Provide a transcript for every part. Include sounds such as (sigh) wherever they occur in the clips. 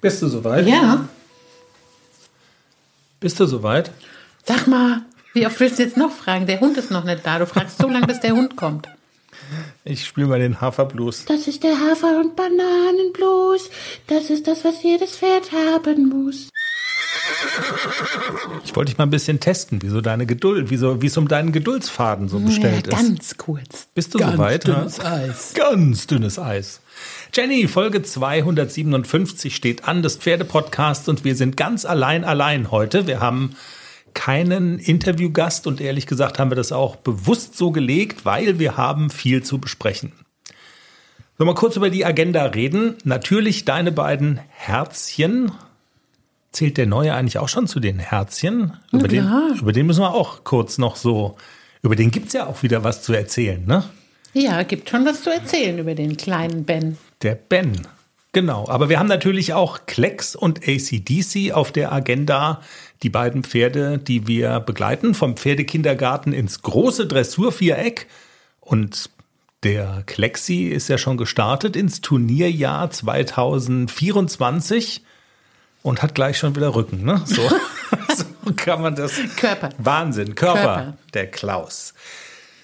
Bist du soweit? Ja. Bist du soweit? Sag mal, wie oft willst du jetzt noch fragen? Der Hund ist noch nicht da. Du fragst so lange, bis der Hund kommt. Ich spiele mal den Haferblues. Das ist der Hafer- und Bananenblues. Das ist das, was jedes Pferd haben muss. Ich wollte dich mal ein bisschen testen, wie so deine Geduld, wie, so, wie es um deinen Geduldsfaden so bestellt ja, ist. ganz kurz. Bist du ganz soweit? dünnes ha? Eis. Ganz dünnes Eis. Jenny, Folge 257 steht an des Pferdepodcasts und wir sind ganz allein allein heute. Wir haben keinen Interviewgast und ehrlich gesagt haben wir das auch bewusst so gelegt, weil wir haben viel zu besprechen. Sollen wir kurz über die Agenda reden? Natürlich deine beiden Herzchen. Zählt der Neue eigentlich auch schon zu den Herzchen? Über, den, über den müssen wir auch kurz noch so, über den gibt's ja auch wieder was zu erzählen, ne? Ja, gibt schon was zu erzählen über den kleinen Ben. Der Ben. Genau. Aber wir haben natürlich auch Klecks und ACDC auf der Agenda. Die beiden Pferde, die wir begleiten, vom Pferdekindergarten ins große Dressurviereck. Und der Klexi ist ja schon gestartet ins Turnierjahr 2024 und hat gleich schon wieder Rücken, ne? So, (laughs) so kann man das. Körper. Wahnsinn. Körper, Körper. der Klaus.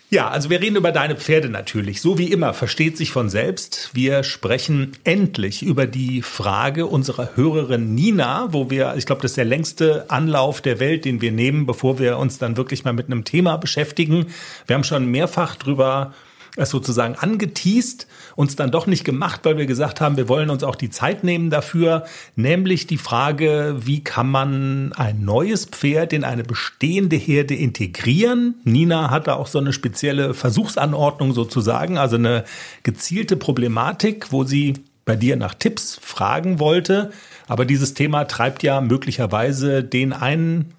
Ja, also wir reden über deine Pferde natürlich. So wie immer, versteht sich von selbst. Wir sprechen endlich über die Frage unserer Hörerin Nina, wo wir, ich glaube, das ist der längste Anlauf der Welt, den wir nehmen, bevor wir uns dann wirklich mal mit einem Thema beschäftigen. Wir haben schon mehrfach drüber es sozusagen angeteased, uns dann doch nicht gemacht, weil wir gesagt haben, wir wollen uns auch die Zeit nehmen dafür, nämlich die Frage, wie kann man ein neues Pferd in eine bestehende Herde integrieren? Nina hat da auch so eine spezielle Versuchsanordnung sozusagen, also eine gezielte Problematik, wo sie bei dir nach Tipps fragen wollte. Aber dieses Thema treibt ja möglicherweise den einen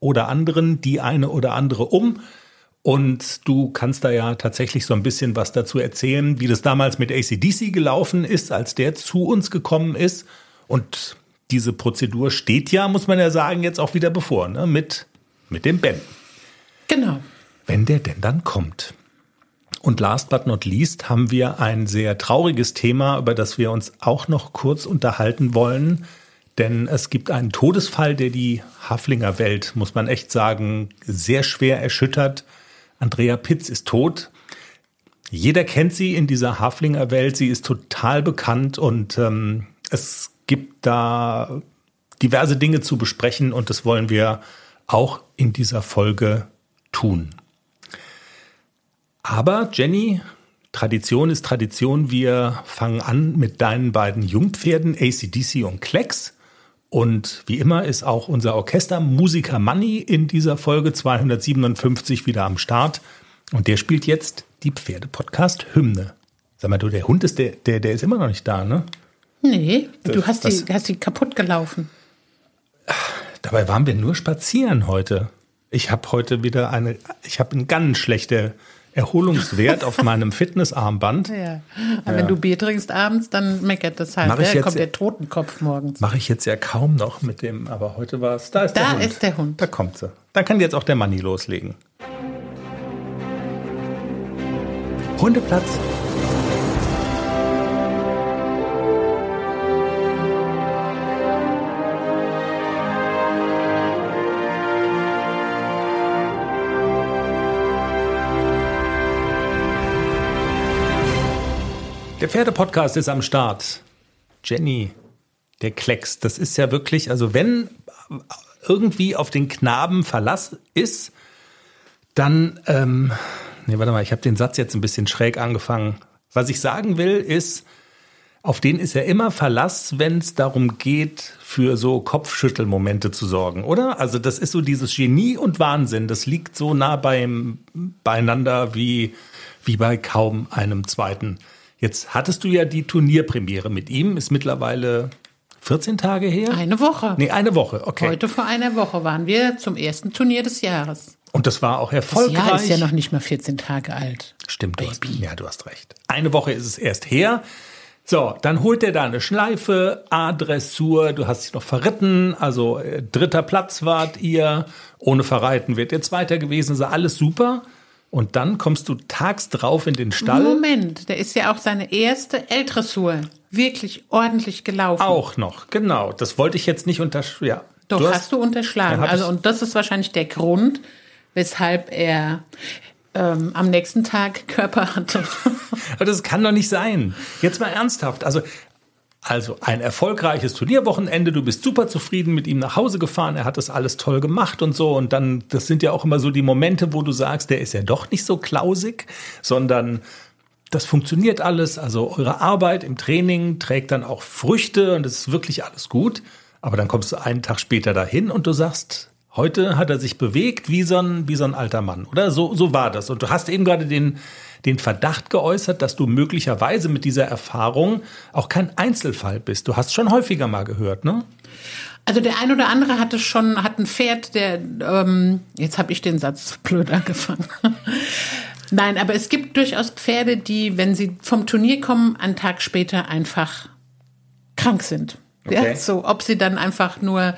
oder anderen, die eine oder andere um. Und du kannst da ja tatsächlich so ein bisschen was dazu erzählen, wie das damals mit ACDC gelaufen ist, als der zu uns gekommen ist. Und diese Prozedur steht ja, muss man ja sagen, jetzt auch wieder bevor, ne? mit, mit dem Ben. Genau. Wenn der denn dann kommt. Und last but not least haben wir ein sehr trauriges Thema, über das wir uns auch noch kurz unterhalten wollen. Denn es gibt einen Todesfall, der die Haflinger Welt, muss man echt sagen, sehr schwer erschüttert. Andrea Pitz ist tot. Jeder kennt sie in dieser Haflinger Welt. Sie ist total bekannt und ähm, es gibt da diverse Dinge zu besprechen und das wollen wir auch in dieser Folge tun. Aber Jenny, Tradition ist Tradition. Wir fangen an mit deinen beiden Jungpferden ACDC und Klecks. Und wie immer ist auch unser Orchester Musiker Money in dieser Folge 257 wieder am Start. Und der spielt jetzt die Pferde-Podcast-Hymne. Sag mal, du, der Hund ist, der, der, der ist immer noch nicht da, ne? Nee, du Das- hast das- die, hast die kaputt gelaufen. Dabei waren wir nur spazieren heute. Ich habe heute wieder eine, ich habe einen ganz schlechten Erholungswert auf meinem Fitnessarmband. (laughs) Ja. Aber wenn du Bier trinkst abends, dann meckert das halt. Mach ich Da jetzt- kommt der Totenkopf morgens. Mache ich jetzt ja kaum noch mit dem, aber heute war es. Da ist der Da Hund. ist der Hund. Da kommt sie. Da kann jetzt auch der Manni loslegen. Hundeplatz. Der Pferdepodcast ist am Start. Jenny, der Klecks, das ist ja wirklich, also wenn irgendwie auf den Knaben Verlass ist, dann, ähm, nee, warte mal, ich habe den Satz jetzt ein bisschen schräg angefangen. Was ich sagen will, ist, auf den ist ja immer Verlass, wenn es darum geht, für so Kopfschüttelmomente zu sorgen, oder? Also das ist so dieses Genie und Wahnsinn, das liegt so nah beim, beieinander wie, wie bei kaum einem zweiten. Jetzt hattest du ja die Turnierpremiere mit ihm, ist mittlerweile 14 Tage her? Eine Woche. Nee, eine Woche, okay. Heute vor einer Woche waren wir zum ersten Turnier des Jahres. Und das war auch Das erfolgreich. Jahr ist ja noch nicht mal 14 Tage alt. Stimmt, du hast, ja, du hast recht. Eine Woche ist es erst her. So, dann holt er da eine Schleife, A-Dressur, du hast dich noch verritten, also äh, dritter Platz wart ihr, ohne Verreiten wird ihr Zweiter gewesen, ist alles super. Und dann kommst du tags drauf in den Stall. Moment, der ist ja auch seine erste L-Dressur wirklich ordentlich gelaufen. Auch noch, genau. Das wollte ich jetzt nicht unterschlagen. Ja. Doch, du hast, hast, du unterschlagen. Ja, also, und das ist wahrscheinlich der Grund, weshalb er ähm, am nächsten Tag Körper hatte. (laughs) Aber das kann doch nicht sein. Jetzt mal ernsthaft. Also, also ein erfolgreiches Turnierwochenende, du bist super zufrieden mit ihm nach Hause gefahren, er hat das alles toll gemacht und so. Und dann, das sind ja auch immer so die Momente, wo du sagst, der ist ja doch nicht so klausig, sondern das funktioniert alles. Also eure Arbeit im Training trägt dann auch Früchte und es ist wirklich alles gut. Aber dann kommst du einen Tag später dahin und du sagst, heute hat er sich bewegt wie so ein, wie so ein alter Mann, oder? So, so war das. Und du hast eben gerade den, den Verdacht geäußert, dass du möglicherweise mit dieser Erfahrung auch kein Einzelfall bist. Du hast schon häufiger mal gehört, ne? Also der ein oder andere hatte schon, hat ein Pferd, der, ähm, jetzt habe ich den Satz (laughs) blöd angefangen. Nein, aber es gibt durchaus Pferde, die, wenn sie vom Turnier kommen, einen Tag später einfach krank sind. Okay. Ja, so, ob sie dann einfach nur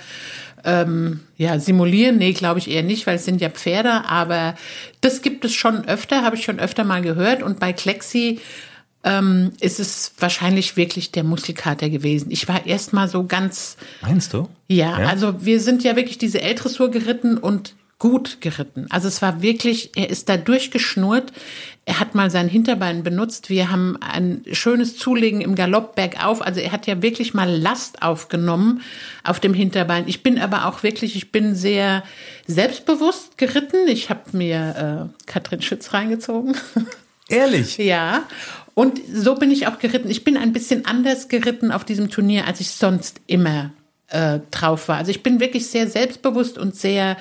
ähm, ja, simulieren? Nee, glaube ich eher nicht, weil es sind ja Pferde, aber das gibt es schon öfter, habe ich schon öfter mal gehört. Und bei Klexi ähm, ist es wahrscheinlich wirklich der Muskelkater gewesen. Ich war erst mal so ganz. Meinst du? Ja, ja, also wir sind ja wirklich diese L-Dressur geritten und gut geritten. Also es war wirklich, er ist da durchgeschnurrt. Er hat mal sein Hinterbein benutzt. Wir haben ein schönes Zulegen im Galopp bergauf. Also er hat ja wirklich mal Last aufgenommen auf dem Hinterbein. Ich bin aber auch wirklich, ich bin sehr selbstbewusst geritten. Ich habe mir äh, Katrin Schütz reingezogen. Ehrlich? (laughs) ja. Und so bin ich auch geritten. Ich bin ein bisschen anders geritten auf diesem Turnier, als ich sonst immer äh, drauf war. Also ich bin wirklich sehr selbstbewusst und sehr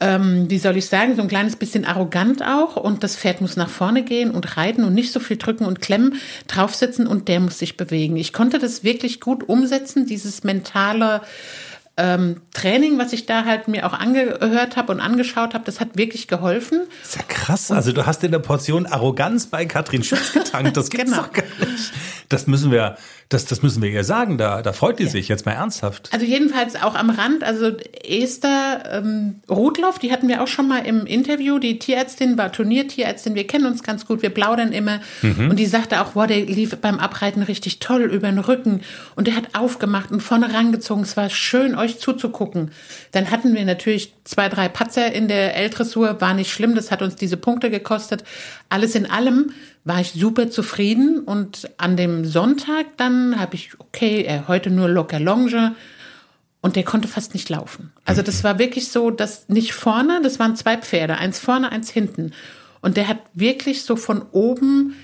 ähm, wie soll ich sagen, so ein kleines bisschen arrogant auch und das Pferd muss nach vorne gehen und reiten und nicht so viel drücken und klemmen, draufsitzen und der muss sich bewegen. Ich konnte das wirklich gut umsetzen, dieses mentale ähm, Training, was ich da halt mir auch angehört habe und angeschaut habe, das hat wirklich geholfen. Das ist ja krass. Also du hast in der Portion Arroganz bei Katrin Schütz getankt. Das (laughs) gibt's genau. doch gar nicht. Das müssen wir, das, das müssen wir ihr sagen. Da, da freut die ja. sich jetzt mal ernsthaft. Also jedenfalls auch am Rand. Also Esther ähm, Rudloff, die hatten wir auch schon mal im Interview. Die Tierärztin war Turniertierärztin. Wir kennen uns ganz gut. Wir plaudern immer. Mhm. Und die sagte auch, wow, der lief beim Abreiten richtig toll über den Rücken. Und der hat aufgemacht und vorne rangezogen. Es war schön, euch zuzugucken. Dann hatten wir natürlich zwei, drei Patzer in der L-Dressur. War nicht schlimm. Das hat uns diese Punkte gekostet. Alles in allem war ich super zufrieden und an dem Sonntag dann habe ich, okay, er heute nur locker Longe und der konnte fast nicht laufen. Also das war wirklich so, dass nicht vorne, das waren zwei Pferde, eins vorne, eins hinten. Und der hat wirklich so von oben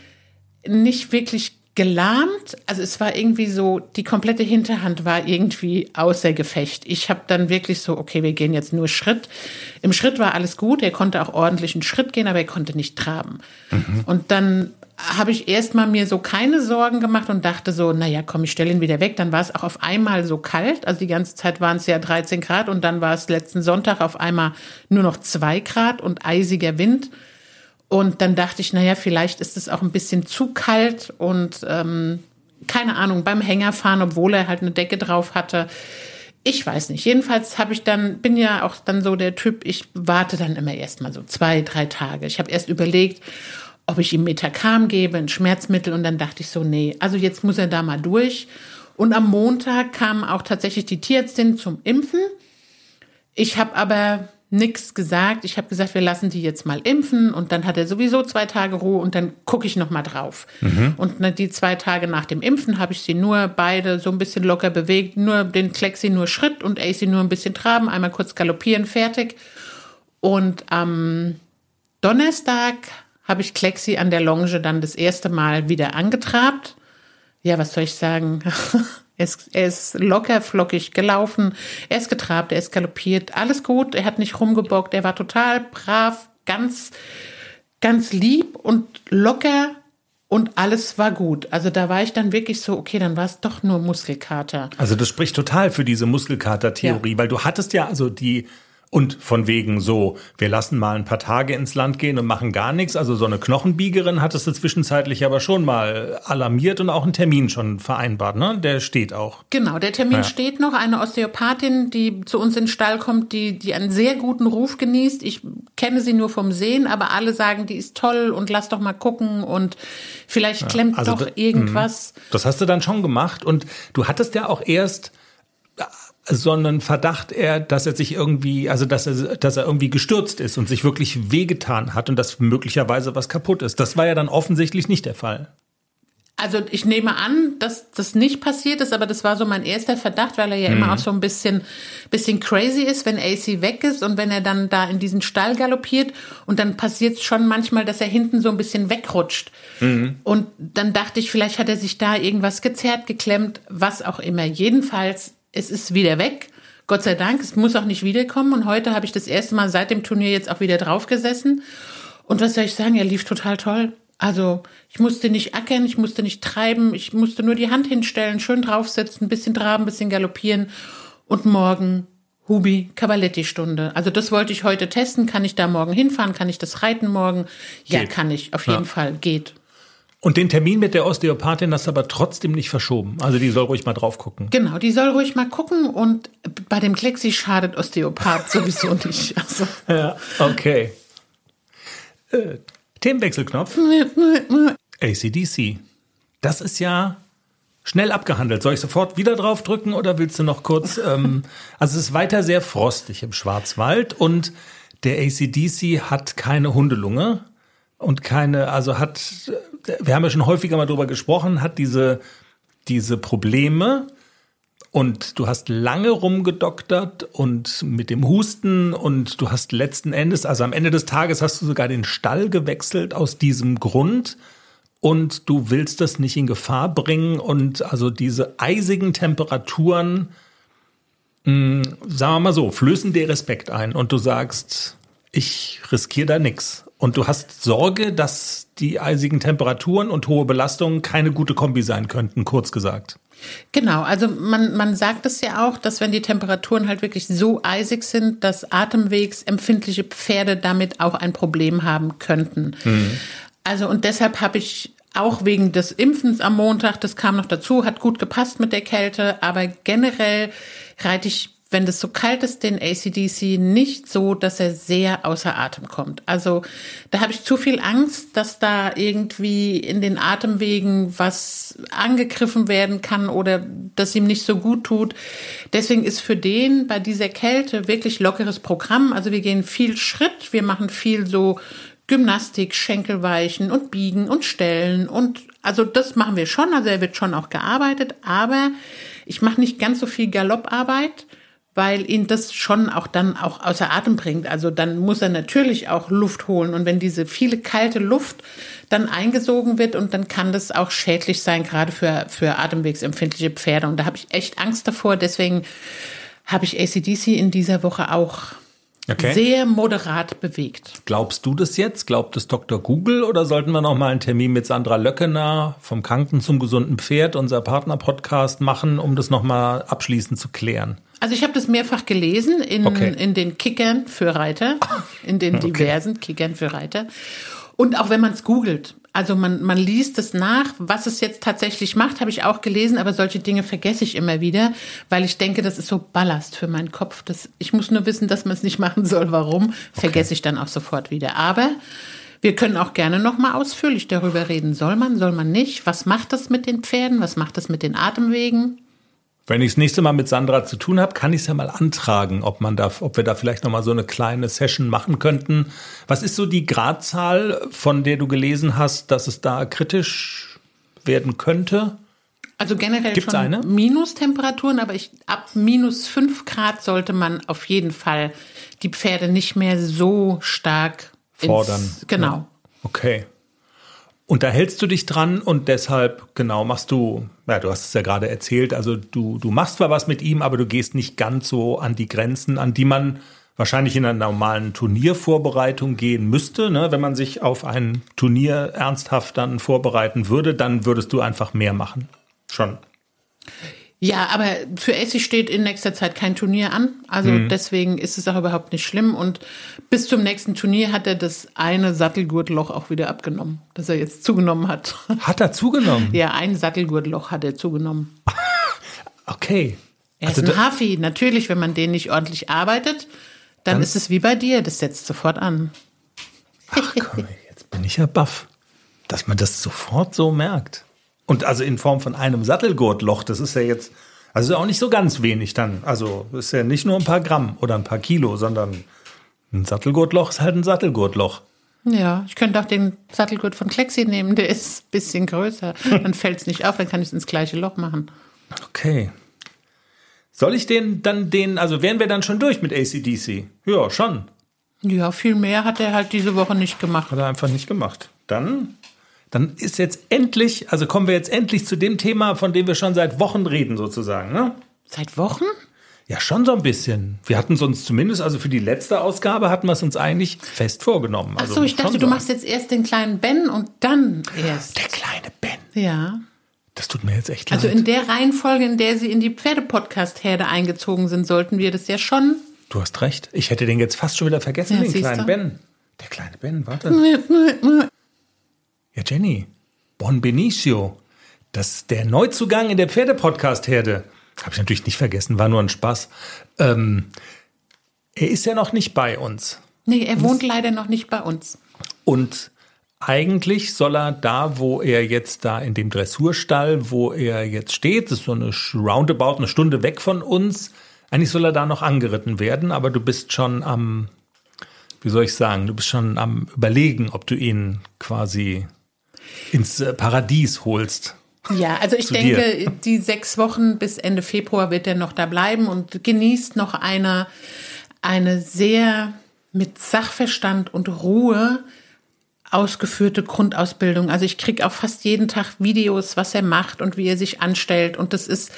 nicht wirklich gelahmt. Also es war irgendwie so, die komplette Hinterhand war irgendwie außer Gefecht. Ich habe dann wirklich so, okay, wir gehen jetzt nur Schritt. Im Schritt war alles gut. Er konnte auch ordentlich einen Schritt gehen, aber er konnte nicht traben. Mhm. Und dann habe ich erstmal mir so keine Sorgen gemacht und dachte so, naja, komm, ich stelle ihn wieder weg. Dann war es auch auf einmal so kalt. Also die ganze Zeit waren es ja 13 Grad und dann war es letzten Sonntag auf einmal nur noch zwei Grad und eisiger Wind. Und dann dachte ich, naja, vielleicht ist es auch ein bisschen zu kalt und ähm, keine Ahnung, beim Hängerfahren, obwohl er halt eine Decke drauf hatte. Ich weiß nicht. Jedenfalls habe ich dann, bin ja auch dann so der Typ, ich warte dann immer erst mal so zwei, drei Tage. Ich habe erst überlegt, ob ich ihm Metacam gebe, ein Schmerzmittel und dann dachte ich so, nee, also jetzt muss er da mal durch. Und am Montag kam auch tatsächlich die Tierärztin zum Impfen. Ich habe aber nichts gesagt. Ich habe gesagt, wir lassen die jetzt mal impfen und dann hat er sowieso zwei Tage Ruhe und dann gucke ich noch mal drauf. Mhm. Und die zwei Tage nach dem Impfen habe ich sie nur beide so ein bisschen locker bewegt, nur den Klexi nur Schritt und AC nur ein bisschen traben, einmal kurz galoppieren, fertig. Und am Donnerstag habe ich Klexi an der Longe dann das erste Mal wieder angetrabt. Ja, was soll ich sagen? (laughs) Er ist, er ist locker flockig gelaufen, er ist getrabt, er ist galoppiert, alles gut, er hat nicht rumgebockt, er war total brav, ganz, ganz lieb und locker und alles war gut. Also da war ich dann wirklich so, okay, dann war es doch nur Muskelkater. Also das spricht total für diese Muskelkater-Theorie, ja. weil du hattest ja also die Und von wegen so, wir lassen mal ein paar Tage ins Land gehen und machen gar nichts. Also so eine Knochenbiegerin hattest du zwischenzeitlich aber schon mal alarmiert und auch einen Termin schon vereinbart, ne? Der steht auch. Genau, der Termin ja. steht noch. Eine Osteopathin, die zu uns in den Stall kommt, die, die einen sehr guten Ruf genießt. Ich kenne sie nur vom Sehen, aber alle sagen, die ist toll und lass doch mal gucken und vielleicht klemmt ja, also doch irgendwas. Mhm. Das hast du dann schon gemacht und du hattest ja auch erst sondern Verdacht er, dass er sich irgendwie, also dass er, dass er irgendwie gestürzt ist und sich wirklich wehgetan hat und dass möglicherweise was kaputt ist. Das war ja dann offensichtlich nicht der Fall. Also ich nehme an, dass das nicht passiert ist, aber das war so mein erster Verdacht, weil er ja mhm. immer auch so ein bisschen, bisschen crazy ist, wenn AC weg ist und wenn er dann da in diesen Stall galoppiert und dann passiert es schon manchmal, dass er hinten so ein bisschen wegrutscht. Mhm. Und dann dachte ich, vielleicht hat er sich da irgendwas gezerrt, geklemmt, was auch immer. Jedenfalls es ist wieder weg. Gott sei Dank, es muss auch nicht wiederkommen. Und heute habe ich das erste Mal seit dem Turnier jetzt auch wieder draufgesessen. Und was soll ich sagen, er lief total toll. Also ich musste nicht ackern, ich musste nicht treiben, ich musste nur die Hand hinstellen, schön draufsetzen, ein bisschen traben, ein bisschen galoppieren. Und morgen Hubi Cavaletti-Stunde. Also das wollte ich heute testen. Kann ich da morgen hinfahren? Kann ich das reiten morgen? Ja, geht. kann ich. Auf jeden ja. Fall. Geht. Und den Termin mit der Osteopathin hast du aber trotzdem nicht verschoben. Also die soll ruhig mal drauf gucken. Genau, die soll ruhig mal gucken und bei dem Klexi schadet Osteopath (laughs) sowieso nicht. Also. Ja, okay. Äh, Themenwechselknopf. ACDC. Das ist ja schnell abgehandelt. Soll ich sofort wieder drauf drücken oder willst du noch kurz? Ähm, (laughs) also es ist weiter sehr frostig im Schwarzwald und der ACDC hat keine Hundelunge und keine, also hat, wir haben ja schon häufiger mal drüber gesprochen, hat diese, diese Probleme und du hast lange rumgedoktert und mit dem Husten und du hast letzten Endes, also am Ende des Tages hast du sogar den Stall gewechselt aus diesem Grund und du willst das nicht in Gefahr bringen und also diese eisigen Temperaturen, mh, hm, sagen wir mal so, flößen dir Respekt ein und du sagst, ich riskiere da nichts. Und du hast Sorge, dass die eisigen Temperaturen und hohe Belastungen keine gute Kombi sein könnten, kurz gesagt. Genau, also man, man sagt es ja auch, dass wenn die Temperaturen halt wirklich so eisig sind, dass atemwegsempfindliche Pferde damit auch ein Problem haben könnten. Mhm. Also und deshalb habe ich auch wegen des Impfens am Montag, das kam noch dazu, hat gut gepasst mit der Kälte, aber generell reite ich wenn das so kalt ist, den ACDC nicht so, dass er sehr außer Atem kommt. Also da habe ich zu viel Angst, dass da irgendwie in den Atemwegen was angegriffen werden kann oder dass ihm nicht so gut tut. Deswegen ist für den bei dieser Kälte wirklich lockeres Programm. Also wir gehen viel Schritt, wir machen viel so Gymnastik, Schenkelweichen und Biegen und Stellen und also das machen wir schon. Also er wird schon auch gearbeitet, aber ich mache nicht ganz so viel Galopparbeit weil ihn das schon auch dann auch außer Atem bringt. Also dann muss er natürlich auch Luft holen. Und wenn diese viele kalte Luft dann eingesogen wird und dann kann das auch schädlich sein, gerade für, für atemwegsempfindliche Pferde. Und da habe ich echt Angst davor. Deswegen habe ich ACDC in dieser Woche auch okay. sehr moderat bewegt. Glaubst du das jetzt? Glaubt es Dr. Google oder sollten wir noch mal einen Termin mit Sandra Löckener vom Kranken zum gesunden Pferd, unser Partner-Podcast, machen, um das noch mal abschließend zu klären? Also ich habe das mehrfach gelesen in, okay. in den Kickern für Reiter, in den diversen okay. Kickern für Reiter. Und auch wenn man es googelt, also man, man liest es nach, was es jetzt tatsächlich macht, habe ich auch gelesen, aber solche Dinge vergesse ich immer wieder, weil ich denke, das ist so Ballast für meinen Kopf. Das, ich muss nur wissen, dass man es nicht machen soll. Warum? Vergesse ich dann auch sofort wieder. Aber wir können auch gerne noch mal ausführlich darüber reden. Soll man, soll man nicht? Was macht das mit den Pferden? Was macht das mit den Atemwegen? Wenn ich das nächste Mal mit Sandra zu tun habe, kann ich es ja mal antragen, ob man da, ob wir da vielleicht noch mal so eine kleine Session machen könnten. Was ist so die Gradzahl, von der du gelesen hast, dass es da kritisch werden könnte? Also generell Gibt's schon eine? Minustemperaturen, aber ich, ab minus fünf Grad sollte man auf jeden Fall die Pferde nicht mehr so stark fordern. Ins, genau. Ja. Okay. Und da hältst du dich dran und deshalb, genau, machst du, ja, du hast es ja gerade erzählt, also du, du machst zwar was mit ihm, aber du gehst nicht ganz so an die Grenzen, an die man wahrscheinlich in einer normalen Turniervorbereitung gehen müsste. Ne? Wenn man sich auf ein Turnier ernsthaft dann vorbereiten würde, dann würdest du einfach mehr machen. Schon. Ja, aber für AC steht in nächster Zeit kein Turnier an. Also mhm. deswegen ist es auch überhaupt nicht schlimm. Und bis zum nächsten Turnier hat er das eine Sattelgurtloch auch wieder abgenommen, das er jetzt zugenommen hat. (laughs) Hat er zugenommen? Ja, ein Sattelgurtloch hat er zugenommen. (laughs) okay. Er also ist ein Hafi. Natürlich, wenn man den nicht ordentlich arbeitet, dann, dann ist es wie bei dir. Das setzt sofort an. Ach komm, jetzt bin ich ja baff, dass man das sofort so merkt. Und also in Form von einem Sattelgurtloch, das ist ja jetzt, also auch nicht so ganz wenig dann. Also ist ja nicht nur ein paar Gramm oder ein paar Kilo, sondern ein Sattelgurtloch ist halt ein Sattelgurtloch. Ja, ich könnte auch den Sattelgurt von Klexi nehmen, der ist ein bisschen größer. (laughs) Dann fällt es nicht auf, dann kann ich es ins gleiche Loch machen. Okay. Soll ich den dann den, also wären wir dann schon durch mit ACDC? Ja, schon. Ja, viel mehr hat er halt diese Woche nicht gemacht. Hat er einfach nicht gemacht. Dann dann ist jetzt endlich, also kommen wir jetzt endlich zu dem Thema, von dem wir schon seit Wochen reden, sozusagen. Ne? Seit Wochen? Ja, schon so ein bisschen. Wir hatten es uns zumindest, also für die letzte Ausgabe hatten wir es uns eigentlich fest vorgenommen. Ach so, also ich dachte, du machst jetzt erst den kleinen Ben und dann erst. Der kleine Ben. Ja. Das tut mir jetzt echt also leid. Also in der Reihenfolge, in der sie in die Pferdepodcast-Herde eingezogen sind, sollten wir das ja schon. Du hast recht. Ich hätte den jetzt fast schon wieder vergessen, ja, den kleinen du? Ben. Der kleine Ben, warte. Ja, Jenny, Bon Benicio, das der Neuzugang in der Pferdepodcast-Herde. Habe ich natürlich nicht vergessen, war nur ein Spaß. Ähm, er ist ja noch nicht bei uns. Nee, er wohnt das, leider noch nicht bei uns. Und eigentlich soll er da, wo er jetzt da in dem Dressurstall, wo er jetzt steht, das ist so eine roundabout eine Stunde weg von uns, eigentlich soll er da noch angeritten werden, aber du bist schon am, wie soll ich sagen, du bist schon am überlegen, ob du ihn quasi ins äh, Paradies holst. Ja, also ich denke, dir. die sechs Wochen bis Ende Februar wird er noch da bleiben und genießt noch eine, eine sehr mit Sachverstand und Ruhe ausgeführte Grundausbildung. Also ich kriege auch fast jeden Tag Videos, was er macht und wie er sich anstellt. Und das ist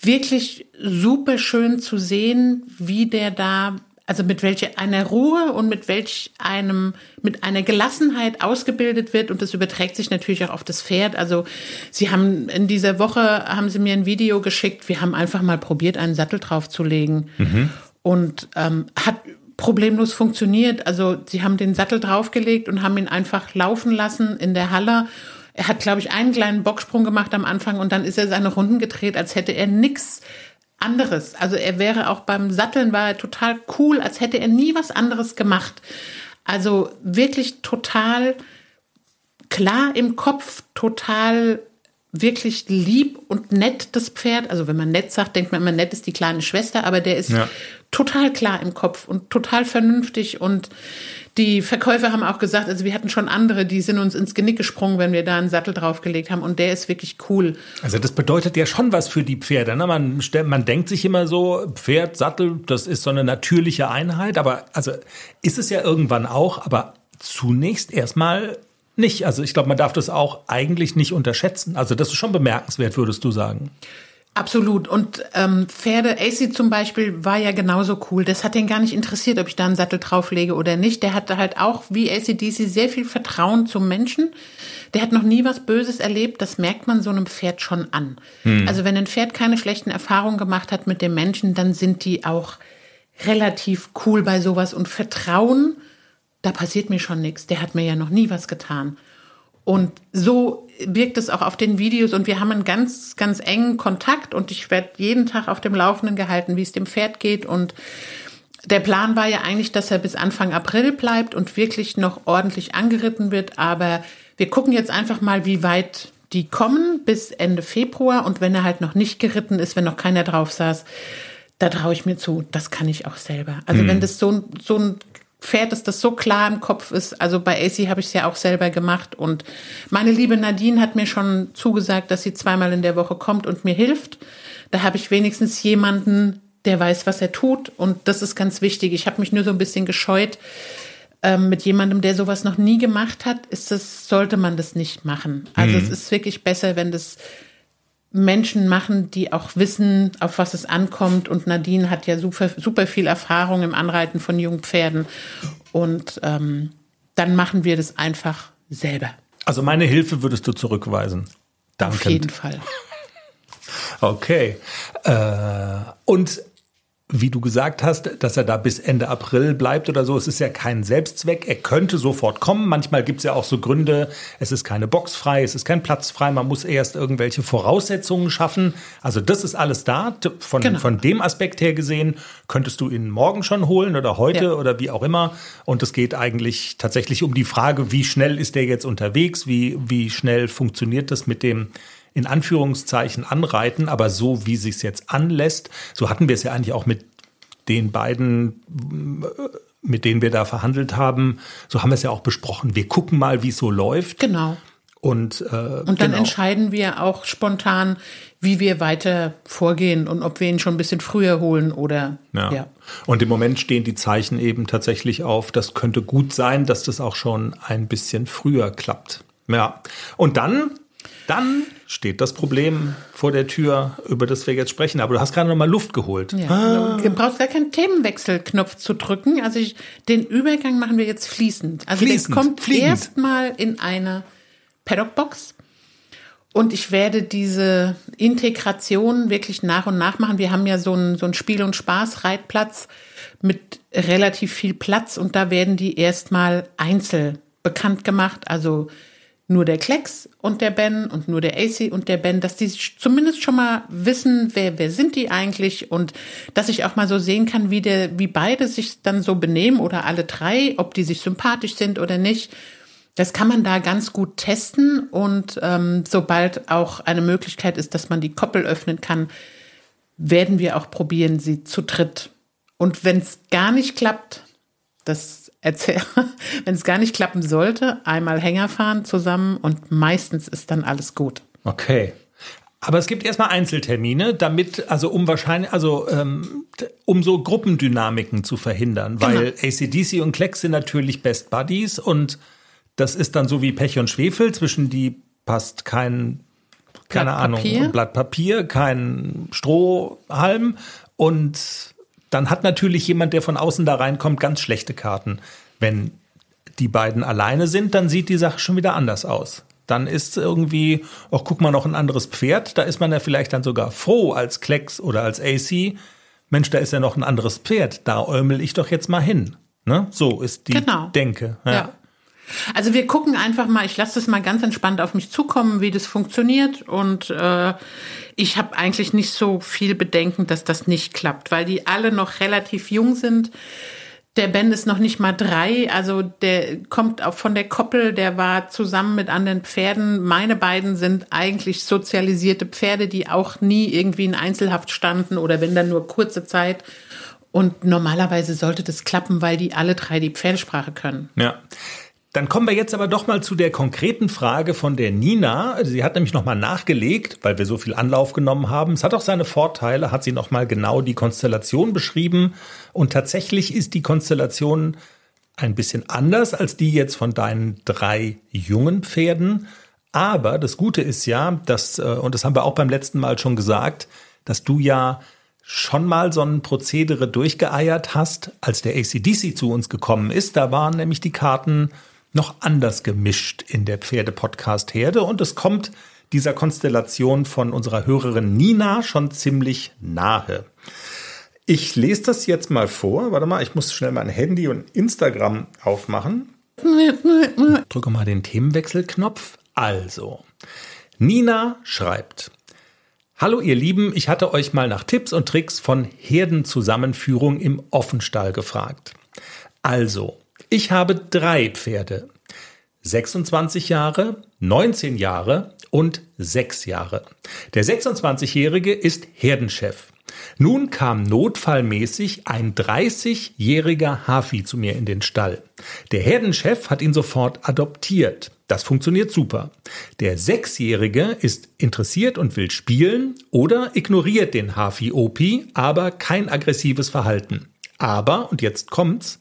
wirklich super schön zu sehen, wie der da also mit welcher einer Ruhe und mit welch einem, mit einer Gelassenheit ausgebildet wird und das überträgt sich natürlich auch auf das Pferd. Also sie haben in dieser Woche haben sie mir ein Video geschickt. Wir haben einfach mal probiert, einen Sattel draufzulegen mhm. und ähm, hat problemlos funktioniert. Also sie haben den Sattel draufgelegt und haben ihn einfach laufen lassen in der Halle. Er hat, glaube ich, einen kleinen Bocksprung gemacht am Anfang und dann ist er seine Runden gedreht, als hätte er nichts anderes. Also er wäre auch beim Satteln war er total cool, als hätte er nie was anderes gemacht. Also wirklich total klar im Kopf, total wirklich lieb und nett, das Pferd. Also wenn man nett sagt, denkt man immer, nett ist die kleine Schwester, aber der ist ja. total klar im Kopf und total vernünftig und die Verkäufer haben auch gesagt, also wir hatten schon andere, die sind uns ins Genick gesprungen, wenn wir da einen Sattel draufgelegt haben und der ist wirklich cool. Also das bedeutet ja schon was für die Pferde. Ne? Man, man denkt sich immer so, Pferd, Sattel, das ist so eine natürliche Einheit, aber also ist es ja irgendwann auch, aber zunächst erstmal nicht. Also ich glaube, man darf das auch eigentlich nicht unterschätzen. Also das ist schon bemerkenswert, würdest du sagen. Absolut. Und ähm, Pferde, AC zum Beispiel, war ja genauso cool. Das hat den gar nicht interessiert, ob ich da einen Sattel drauflege oder nicht. Der hatte halt auch, wie ACDC, sehr viel Vertrauen zum Menschen. Der hat noch nie was Böses erlebt. Das merkt man so einem Pferd schon an. Hm. Also wenn ein Pferd keine schlechten Erfahrungen gemacht hat mit dem Menschen, dann sind die auch relativ cool bei sowas und Vertrauen, da passiert mir schon nichts. Der hat mir ja noch nie was getan. Und so wirkt es auch auf den Videos. Und wir haben einen ganz, ganz engen Kontakt. Und ich werde jeden Tag auf dem Laufenden gehalten, wie es dem Pferd geht. Und der Plan war ja eigentlich, dass er bis Anfang April bleibt und wirklich noch ordentlich angeritten wird, aber wir gucken jetzt einfach mal, wie weit die kommen bis Ende Februar. Und wenn er halt noch nicht geritten ist, wenn noch keiner drauf saß, da traue ich mir zu, das kann ich auch selber. Also mhm. wenn das so, so ein Pferd, dass das so klar im Kopf ist. Also bei AC habe ich es ja auch selber gemacht. Und meine liebe Nadine hat mir schon zugesagt, dass sie zweimal in der Woche kommt und mir hilft. Da habe ich wenigstens jemanden, der weiß, was er tut. Und das ist ganz wichtig. Ich habe mich nur so ein bisschen gescheut. Ähm, mit jemandem, der sowas noch nie gemacht hat, ist das, sollte man das nicht machen. Also mhm. es ist wirklich besser, wenn das Menschen machen, die auch wissen, auf was es ankommt. Und Nadine hat ja super, super viel Erfahrung im Anreiten von jungen Pferden. Und ähm, dann machen wir das einfach selber. Also meine Hilfe würdest du zurückweisen. Dankend. Auf jeden Fall. (laughs) Okay. Äh, und wie du gesagt hast, dass er da bis Ende April bleibt oder so. Es ist ja kein Selbstzweck. Er könnte sofort kommen. Manchmal gibt es ja auch so Gründe, es ist keine Box frei, es ist kein Platz frei. Man muss erst irgendwelche Voraussetzungen schaffen. Also das ist alles da. Von, genau. von dem Aspekt her gesehen könntest du ihn morgen schon holen oder heute ja. oder wie auch immer. Und es geht eigentlich tatsächlich um die Frage, wie schnell ist der jetzt unterwegs? Wie, wie schnell funktioniert das mit dem in Anführungszeichen anreiten, aber so wie sich jetzt anlässt, so hatten wir es ja eigentlich auch mit den beiden, mit denen wir da verhandelt haben, so haben wir es ja auch besprochen. Wir gucken mal, wie es so läuft. Genau. Und, äh, und dann genau. entscheiden wir auch spontan, wie wir weiter vorgehen und ob wir ihn schon ein bisschen früher holen oder ja. ja. Und im Moment stehen die Zeichen eben tatsächlich auf, das könnte gut sein, dass das auch schon ein bisschen früher klappt. Ja. Und dann dann steht das Problem vor der Tür, über das wir jetzt sprechen. Aber du hast gerade noch mal Luft geholt. Ja, ah. Du brauchst gar keinen Themenwechselknopf zu drücken. Also ich, den Übergang machen wir jetzt fließend. Also fließend, der kommt erstmal in eine Paddockbox. Und ich werde diese Integration wirklich nach und nach machen. Wir haben ja so einen, so einen Spiel- und Spaß-Reitplatz mit relativ viel Platz und da werden die erstmal einzeln bekannt gemacht. Also nur der Klecks und der Ben und nur der AC und der Ben, dass die zumindest schon mal wissen, wer, wer sind die eigentlich und dass ich auch mal so sehen kann, wie der, wie beide sich dann so benehmen oder alle drei, ob die sich sympathisch sind oder nicht. Das kann man da ganz gut testen und ähm, sobald auch eine Möglichkeit ist, dass man die Koppel öffnen kann, werden wir auch probieren, sie zu dritt. Und wenn es gar nicht klappt, das erzähle, (laughs) wenn es gar nicht klappen sollte, einmal Hänger fahren zusammen und meistens ist dann alles gut. Okay. Aber es gibt erstmal Einzeltermine, damit, also um wahrscheinlich, also ähm, um so Gruppendynamiken zu verhindern, genau. weil ACDC und Klecks sind natürlich Best Buddies und das ist dann so wie Pech und Schwefel, zwischen die passt kein, keine Blatt Ahnung, Papier. Blatt Papier, kein Strohhalm und dann hat natürlich jemand, der von außen da reinkommt, ganz schlechte Karten. Wenn die beiden alleine sind, dann sieht die Sache schon wieder anders aus. Dann ist irgendwie, ach, guck mal, noch ein anderes Pferd. Da ist man ja vielleicht dann sogar froh als Klecks oder als AC. Mensch, da ist ja noch ein anderes Pferd. Da äumel ich doch jetzt mal hin. Ne? So ist die genau. Denke. Ja. ja. Also wir gucken einfach mal, ich lasse das mal ganz entspannt auf mich zukommen, wie das funktioniert. Und äh, ich habe eigentlich nicht so viel Bedenken, dass das nicht klappt, weil die alle noch relativ jung sind. Der Ben ist noch nicht mal drei, also der kommt auch von der Koppel, der war zusammen mit anderen Pferden. Meine beiden sind eigentlich sozialisierte Pferde, die auch nie irgendwie in Einzelhaft standen oder wenn dann nur kurze Zeit. Und normalerweise sollte das klappen, weil die alle drei die Pferdesprache können. Ja. Dann kommen wir jetzt aber doch mal zu der konkreten Frage von der Nina. Sie hat nämlich nochmal nachgelegt, weil wir so viel Anlauf genommen haben. Es hat auch seine Vorteile, hat sie nochmal genau die Konstellation beschrieben. Und tatsächlich ist die Konstellation ein bisschen anders als die jetzt von deinen drei jungen Pferden. Aber das Gute ist ja, dass, äh, und das haben wir auch beim letzten Mal schon gesagt, dass du ja schon mal so ein Prozedere durchgeeiert hast, als der ACDC zu uns gekommen ist. Da waren nämlich die Karten noch anders gemischt in der Pferde-Podcast-Herde und es kommt dieser Konstellation von unserer Hörerin Nina schon ziemlich nahe. Ich lese das jetzt mal vor. Warte mal, ich muss schnell mein Handy und Instagram aufmachen. Drücke mal den Themenwechselknopf. Also, Nina schreibt. Hallo ihr Lieben, ich hatte euch mal nach Tipps und Tricks von Herdenzusammenführung im Offenstall gefragt. Also, ich habe drei Pferde. 26 Jahre, 19 Jahre und 6 Jahre. Der 26-Jährige ist Herdenchef. Nun kam notfallmäßig ein 30-jähriger Hafi zu mir in den Stall. Der Herdenchef hat ihn sofort adoptiert. Das funktioniert super. Der Sechsjährige ist interessiert und will spielen oder ignoriert den Hafi-Opi, aber kein aggressives Verhalten. Aber, und jetzt kommt's,